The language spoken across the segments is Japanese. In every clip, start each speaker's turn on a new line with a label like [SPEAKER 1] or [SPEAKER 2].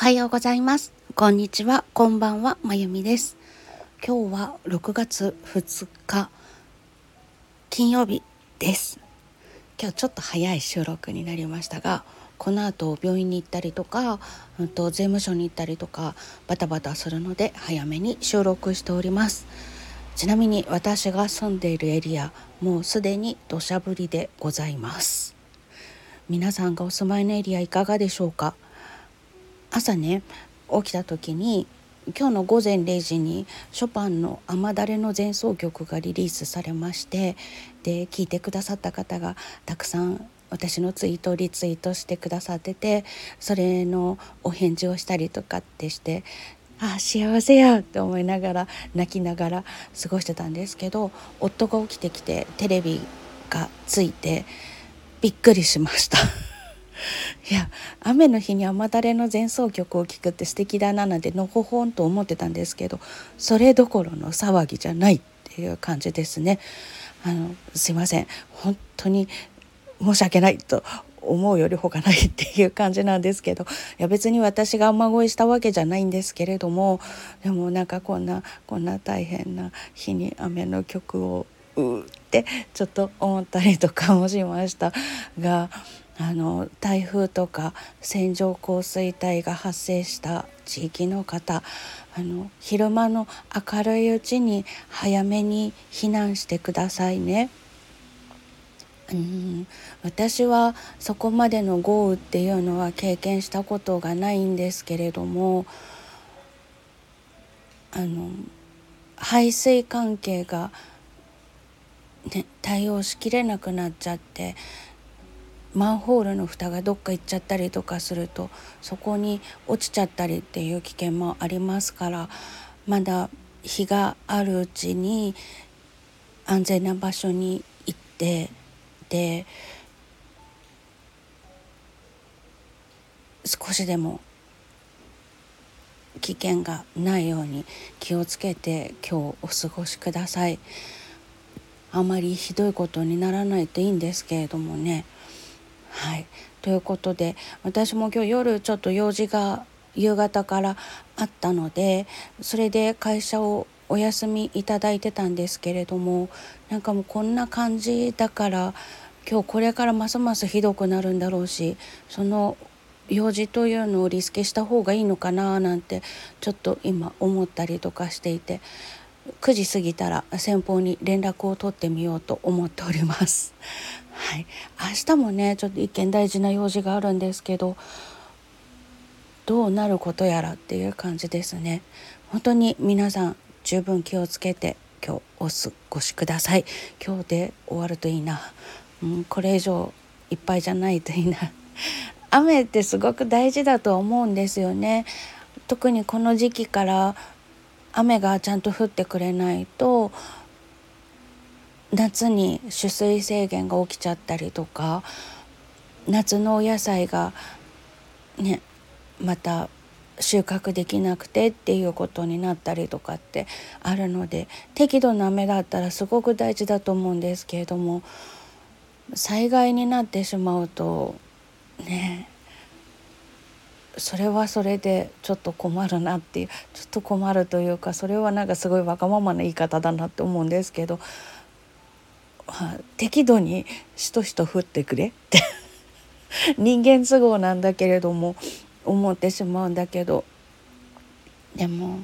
[SPEAKER 1] はようございます。こんにちは。こんばんは。まゆみです。今日は6月2日金曜日です。今日ちょっと早い収録になりましたが、この後病院に行ったりとか、うんと税務署に行ったりとかバタバタするので早めに収録しております。ちなみに私が住んでいるエリア、もうすでに土砂降りでございます。皆さんがお住まいのエリアいかがでしょうか？朝ね起きた時に今日の午前0時にショパンの「雨だれの前奏曲」がリリースされましてで聞いてくださった方がたくさん私のツイートをリツイートしてくださっててそれのお返事をしたりとかってしてああ幸せやって思いながら泣きながら過ごしてたんですけど夫が起きてきてテレビがついてびっくりしました。いや雨の日に雨だれの前奏曲を聴くって素敵だななんてのほほんと思ってたんですけどそれどころの騒ぎじゃないっていう感じですね。あのすいません本当に申し訳ないと思うよりほかないっていう感じなんですけどいや別に私が雨乞いしたわけじゃないんですけれどもでもなんかこんなこんな大変な日に雨の曲をうーってちょっと思ったりとかもしましたがあの台風とか線状降水帯が発生した地域の方あの昼間の明るいうちに早めに避難してくださいね。うん私はそこまでの豪雨っていうのは経験したことがないんですけれどもあの排水関係が、ね、対応しきれなくなっちゃってマンホールの蓋がどっか行っちゃったりとかするとそこに落ちちゃったりっていう危険もありますからまだ日があるうちに安全な場所に行ってで少しでも危険がないように気をつけて今日お過ごしください。あまりひどいことにならないといいんですけれどもね。はいということで私も今日夜ちょっと用事が夕方からあったのでそれで会社をお休みいただいてたんですけれどもなんかもうこんな感じだから今日これからますますひどくなるんだろうしその用事というのをリスケした方がいいのかななんてちょっと今思ったりとかしていて9時過ぎたら先方に連絡を取ってみようと思っております。はい、明日もねちょっと一件大事な用事があるんですけどどうなることやらっていう感じですね。本当に皆さん十分気をつけて今日お過ごしください。今日で終わるといいな。うん、これ以上いっぱいじゃないといいな。雨ってすごく大事だと思うんですよね。特にこの時期から雨がちゃんと降ってくれないと夏に取水制限が起きちゃったりとか夏のお野菜がねまた収穫できなくてっていうことになったりとかってあるので適度な雨だったらすごく大事だと思うんですけれども災害になってしまうとねそれはそれでちょっと困るなっていうちょっと困るというかそれはなんかすごいわがままな言い方だなって思うんですけど、適度にしとしと降ってくれって。人間都合なんだけれども思ってしまうんだけど。でも、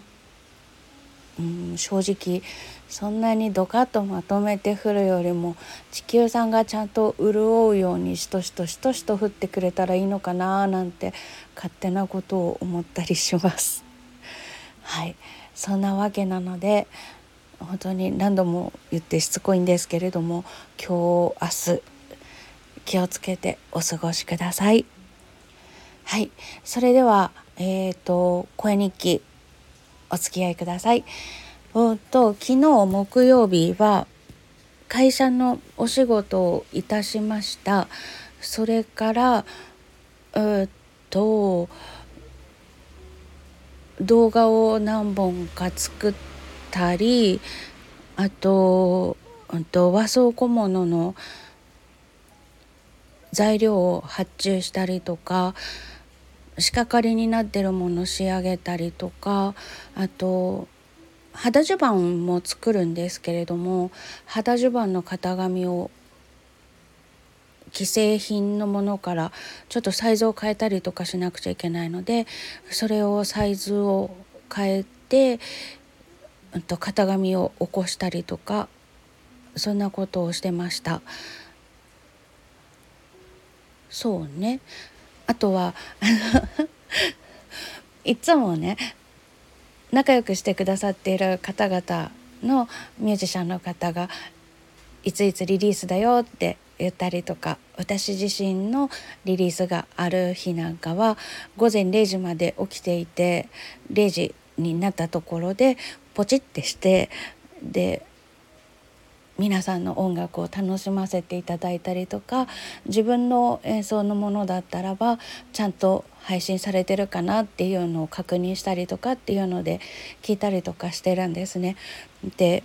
[SPEAKER 1] うん、正直そんなにドカッとまとめて降るよりも地球さんがちゃんと潤うようにしとしとしとしと降ってくれたらいいのかななんて勝手なことを思ったりします。はい。そんなわけなので本当に何度も言ってしつこいんですけれども今日明日気をつけてお過ごしください。はいそれではえっ、ー、と声日記お付き合いください。うんと昨日木曜日は会社のお仕事をいたしました。それからうと動画を何本か作ったりあと,、んと和装小物の材料を発注したりとか仕掛かりになってるものを仕上げたりとかあと肌襦袢も作るんですけれども肌襦袢の型紙を既製品のものからちょっとサイズを変えたりとかしなくちゃいけないのでそれをサイズを変えて、と型紙を起こしたりとかそんなことをしてました。そうねあとは いつもね仲良くしてくださっている方々のミュージシャンの方がいついつリリースだよって言ったりとか私自身のリリースがある日なんかは午前0時まで起きていて0時になったところでポチってしてで皆さんの音楽を楽しませていただいたりとか自分の演奏のものだったらばちゃんと配信されてるかなっていうのを確認したりとかっていうので聞いたりとかしてるんですね。で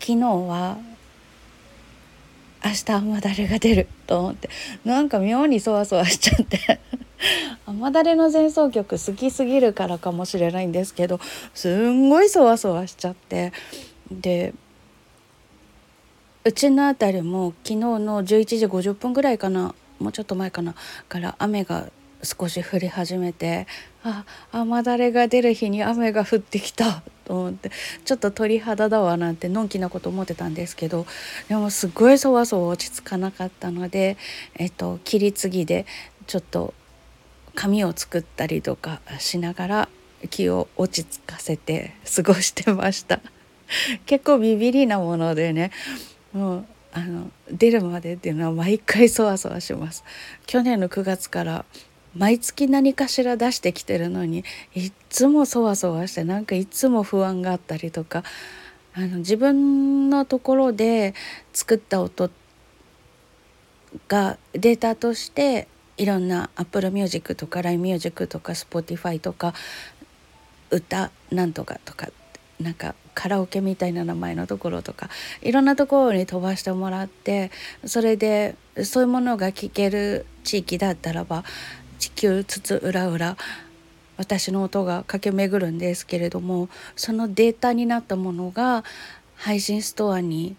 [SPEAKER 1] 昨日は明日雨だれが出ると思ってなんか妙にそわそわしちゃって雨だれの前奏曲好きすぎるからかもしれないんですけどすんごいそわそわしちゃって。でうちの辺りも昨日の11時50分ぐらいかなもうちょっと前かなから雨が少し降り始めてあ雨だれが出る日に雨が降ってきたと思ってちょっと鳥肌だわなんてのんきなこと思ってたんですけどでもすごいそわそわ落ち着かなかったので、えっと、切り継ぎでちょっと紙を作ったりとかしながら気を落ち着かせて過ごしてました。結構ビビりなものでねもうあの出るまでっていうのは毎回そわそわします。去年の9月から毎月何かしら出してきてるのにいっつもそわそわしてなんかいつも不安があったりとかあの自分のところで作った音がデータとしていろんな Apple Music とか LINE Music とか Spotify とか歌なんとかとかなんかカラオケみたいな名前のところとかいろんなところに飛ばしてもらってそれでそういうものが聴ける地域だったらば地球つつ裏裏私の音が駆け巡るんですけれどもそのデータになったものが配信ストアに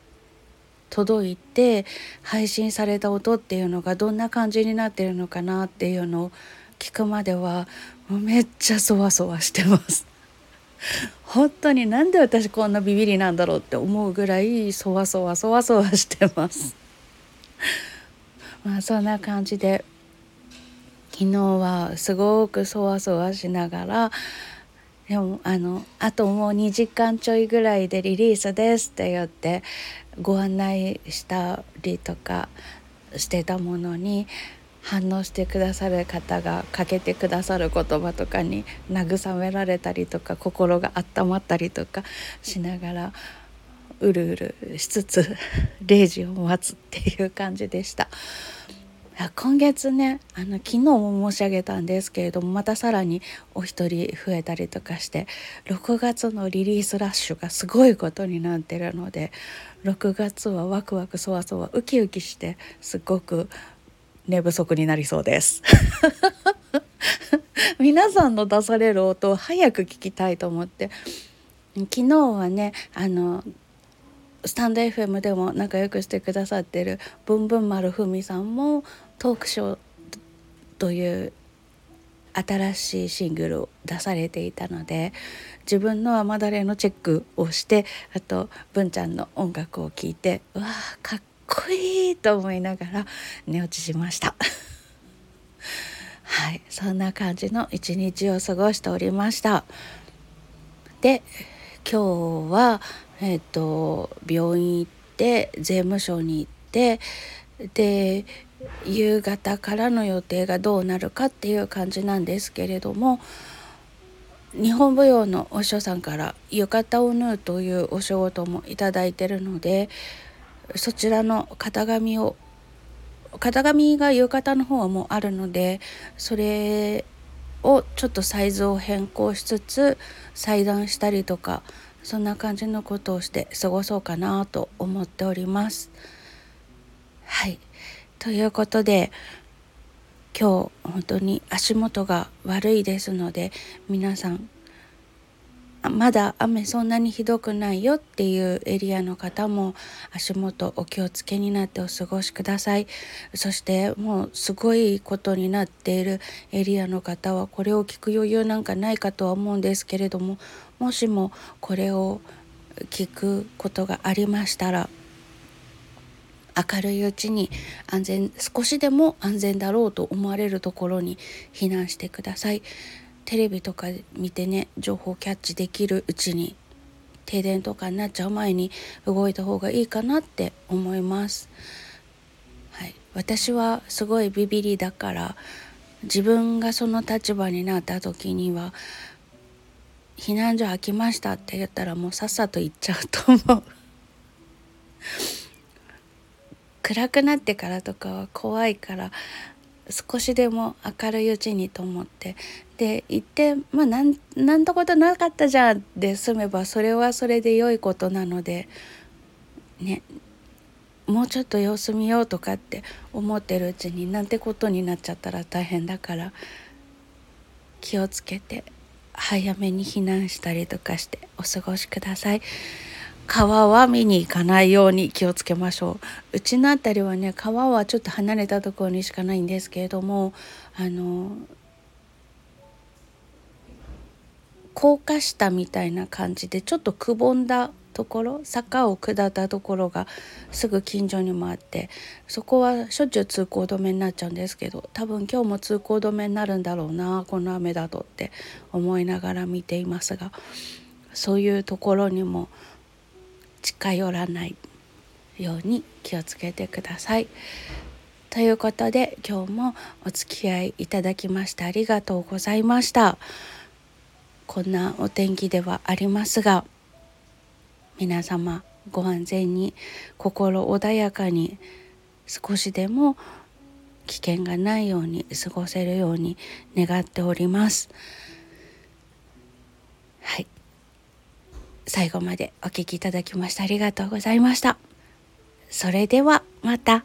[SPEAKER 1] 届いて配信された音っていうのがどんな感じになってるのかなっていうのを聞くまではもうめっちゃそわそわしてます。本当になんで私こんなビビりなんだろうって思うぐらいそわそわそわそわしてます。まあそんな感じで昨日はすごくそわそわしながらでもあのあともう2時間ちょいぐらいでリリースですって言ってご案内したりとかしてたものに反応してくださる方がかけてくださる言葉とかに慰められたりとか心が温まったりとかしながらうるうるしつつ 0時を待つっていう感じでした。今月ねあの昨日も申し上げたんですけれどもまたさらにお一人増えたりとかして6月のリリースラッシュがすごいことになってるので6月はワクワクそわそわウキウキしてすごく寝不足になりそうです。皆さんの出される音を早く聞きたいと思って昨日はねあのスタンド FM でも仲良くしてくださってるブンブン丸ふみさんもトークショーという新しいシングルを出されていたので自分の雨だれのチェックをしてあと文ちゃんの音楽を聴いてうわーかっこいいと思いながら寝落ちしました。はいそんな感じの一日を過ごしておりました。で今日はえっ、ー、と病院行って税務署に行ってで夕方からの予定がどうなるかっていう感じなんですけれども日本舞踊のお師匠さんから浴衣を縫うというお仕事もいただいてるのでそちらの型紙を型紙が浴衣の方はもうあるのでそれをちょっとサイズを変更しつつ裁断したりとかそんな感じのことをして過ごそうかなと思っております。はいということで今日本当に足元が悪いですので皆さんまだ雨そんなにひどくないよっていうエリアの方も足元お気をつけになってお過ごしください。そしてもうすごいことになっているエリアの方はこれを聞く余裕なんかないかとは思うんですけれどももしもこれを聞くことがありましたら明るいうちに安全少しでも安全だろうと思われるところに避難してください。テレビとか見てね情報キャッチできるうちに停電とかになっちゃう前に動いた方がいいかなって思います。はい、私はすごいビビりだから自分がその立場になった時には避難所開きましたって言ったらもうさっさと行っちゃうと思う。暗くなってからとかは怖いから少しでも明るいうちにと思ってで行ってまあなんなんてことなかったじゃんで済めばそれはそれで良いことなのでねもうちょっと様子見ようとかって思ってるうちになんてことになっちゃったら大変だから気をつけて早めに避難したりとかしてお過ごしください。川は見に行かないように気をつけましょう。うちの辺りはね川はちょっと離れたところにしかないんですけれどもあの高架下みたいな感じでちょっとくぼんだところ坂を下ったところがすぐ近所にもあってそこはしょっちゅう通行止めになっちゃうんですけど多分今日も通行止めになるんだろうなこの雨だとって思いながら見ていますがそういうところにも近寄らないように気をつけてください。ということで今日もお付き合いいただきましてありがとうございました。こんなお天気ではありますが皆様ご安全に心穏やかに少しでも危険がないように過ごせるように願っております。はい最後までお聴きいただきましてありがとうございました。それではまた。